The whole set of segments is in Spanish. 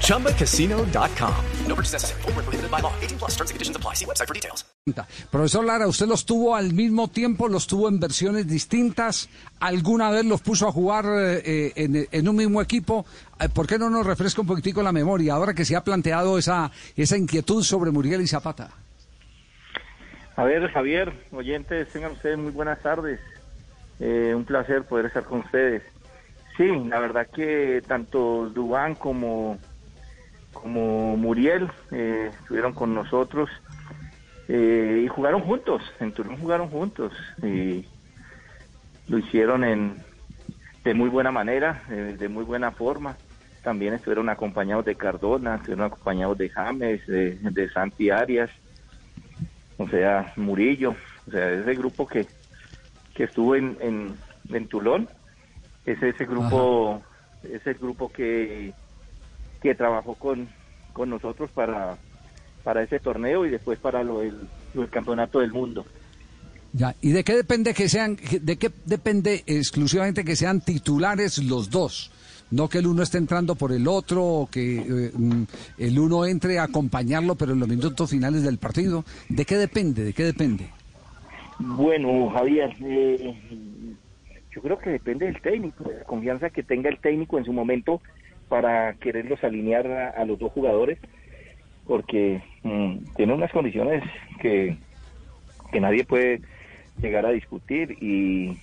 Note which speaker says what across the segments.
Speaker 1: ChumbaCasino.com. No purchase necessary. Full prohibited by law. 18 plus terms and conditions apply. See website for details.
Speaker 2: Profesor Lara, ¿usted los tuvo al mismo tiempo? ¿Los tuvo en versiones distintas? ¿Alguna vez los puso a jugar eh, en, en, un mismo equipo? Eh, ¿Por qué no nos refresca un poquitico la memoria ahora que se ha planteado esa, esa inquietud sobre Muriel y Zapata?
Speaker 3: A ver, Javier, oyentes, tengan ustedes muy buenas tardes. Eh, un placer poder estar con ustedes. Sí, la verdad que tanto Dubán como, como Muriel eh, estuvieron con nosotros eh, y jugaron juntos. En Turón jugaron juntos y lo hicieron en, de muy buena manera, de muy buena forma. También estuvieron acompañados de Cardona, estuvieron acompañados de James, de, de Santi Arias o sea, Murillo, o sea, ese grupo que, que estuvo en, en, en Tulón, es ese grupo, es el grupo que, que trabajó con, con nosotros para, para ese torneo y después para lo del, lo campeonato del mundo.
Speaker 2: Ya, ¿y de qué depende que sean, de qué depende exclusivamente que sean titulares los dos? no que el uno esté entrando por el otro o que eh, mm, el uno entre a acompañarlo, pero en los minutos finales del partido. ¿De qué depende? ¿De qué depende?
Speaker 3: Bueno, Javier, eh, yo creo que depende del técnico, de la confianza que tenga el técnico en su momento para quererlos alinear a, los dos jugadores, porque mm, tiene unas condiciones que, que nadie puede llegar a discutir y,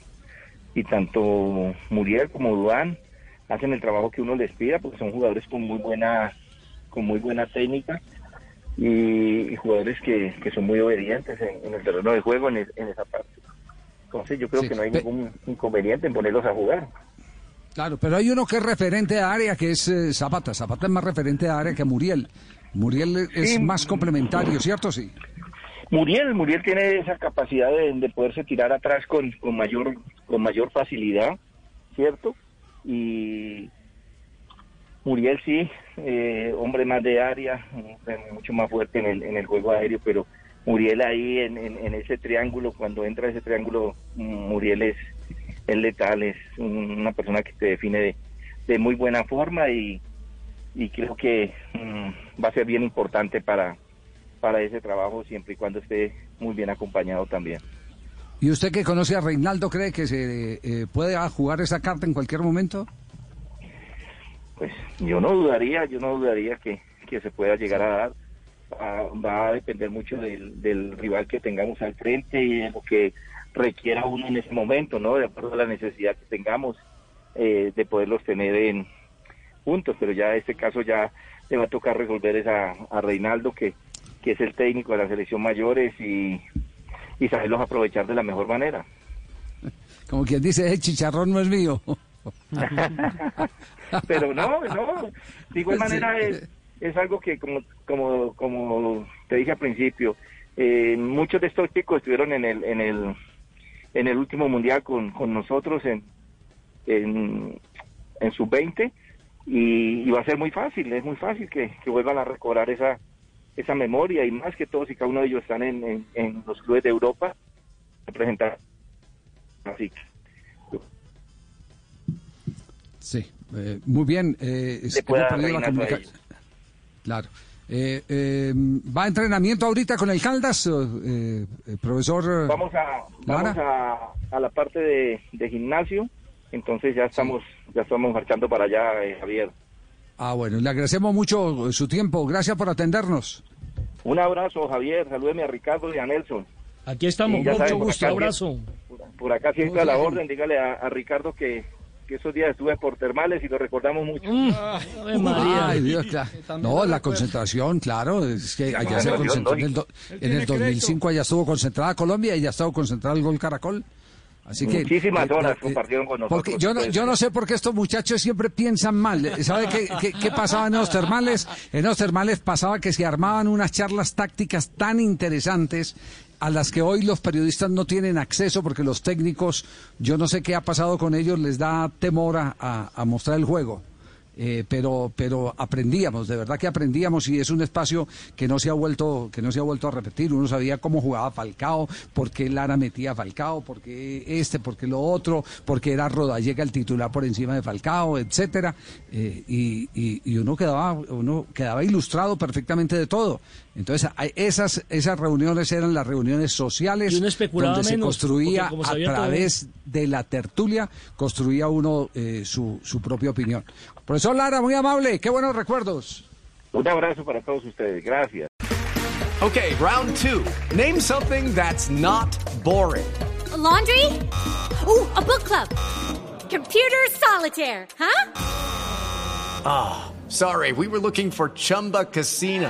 Speaker 3: y tanto Muriel como Duan hacen el trabajo que uno les pida porque son jugadores con muy buena con muy buena técnica y, jugadores que, son muy obedientes en, el terreno de juego en, esa parte. Entonces yo creo que no hay ningún inconveniente en ponerlos a jugar.
Speaker 2: Claro, pero hay uno que es referente de área, que es eh, Zapata. Zapata es más referente de área que Muriel. Muriel es más complementario, ¿cierto? Sí.
Speaker 3: Muriel, Muriel tiene esa capacidad de, de poderse tirar atrás con, con mayor con mayor facilidad, ¿cierto? y Muriel sí, eh, hombre más de área, mucho más fuerte en el, en el juego aéreo, pero Muriel ahí en, en, ese triángulo, cuando entra ese triángulo, Muriel es, es letal, es una persona que se define de, de muy buena forma y, y creo que mm, va a ser bien importante para, para ese trabajo siempre y cuando esté muy bien acompañado también.
Speaker 2: ¿Y usted que conoce a Reinaldo cree que se eh, puede jugar esa carta en cualquier momento?
Speaker 3: Pues yo no dudaría, yo no dudaría que, se pueda llegar a dar. Va, a depender mucho del, rival que tengamos al frente y de lo que requiera uno en ese momento, ¿no? De acuerdo a la necesidad que tengamos eh, de poderlos tener en juntos, pero ya en este caso ya le va a tocar resolver esa, a Reinaldo, que, que es el técnico de la selección mayores y y saberlos aprovechar de la mejor manera.
Speaker 2: Como quien dice, el chicharrón no es mío.
Speaker 3: Pero no, no, de igual manera es, es algo que como, como, como te dije al principio, eh, muchos de estos chicos estuvieron en el, en el, en el último mundial con, con nosotros en, en, en sub-20 y, va a ser muy fácil, es muy fácil que, que vuelvan a recobrar esa, esa memoria y más que todos y cada uno de ellos están en, en, los clubes de Europa representar así
Speaker 2: sí eh, muy bien eh, claro eh, eh, ¿Va a entrenamiento ahorita con el Caldas, eh, profesor?
Speaker 3: Vamos a, vamos a, a, la parte de, de gimnasio, entonces ya estamos ya estamos marchando para allá, Javier.
Speaker 2: Ah, bueno, le agradecemos mucho su tiempo. Gracias por atendernos.
Speaker 3: Un abrazo, Javier. Salúdeme a Ricardo y a Nelson.
Speaker 4: Aquí estamos, mucho gusto, abrazo.
Speaker 3: Por, acá siempre a la orden, dígale a, Ricardo que, esos días estuve por termales y lo recordamos mucho.
Speaker 2: Mm. Ay, Dios, No, la concentración, claro, es que allá se concentró en el, 2005, allá estuvo concentrada Colombia y ya estado concentrado el gol Caracol.
Speaker 3: Así que, Muchísimas eh, horas eh, compartieron con nosotros.
Speaker 2: Porque yo no, yo no sé por qué estos muchachos siempre piensan mal. ¿Sabe qué, qué, pasaba en los termales? En los termales pasaba que se armaban unas charlas tácticas tan interesantes a las que hoy los periodistas no tienen acceso porque los técnicos, yo no sé qué ha pasado con ellos, les da temor a mostrar el juego. Eh, pero pero aprendíamos de verdad que aprendíamos y es un espacio que no se ha vuelto que no se ha vuelto a repetir. Uno sabía cómo jugaba Falcao por qué Lara metía a Falcao por qué este por qué lo otro por qué era Rodallega el titular por encima de Falcao etcétera. Eh, y, y, uno quedaba uno quedaba ilustrado perfectamente de todo entonces esas esas reuniones eran las reuniones sociales donde se construía a través de la tertulia construía uno eh, su, su propia opinión Profesor Lara, muy amable, qué buenos recuerdos.
Speaker 3: Un abrazo para todos ustedes, gracias.
Speaker 1: Okay, round two. Name something that's not boring.
Speaker 5: A laundry? Ooh, a book club. Computer solitaire, huh?
Speaker 1: Ah, oh, sorry, we were looking for Chumba Casino.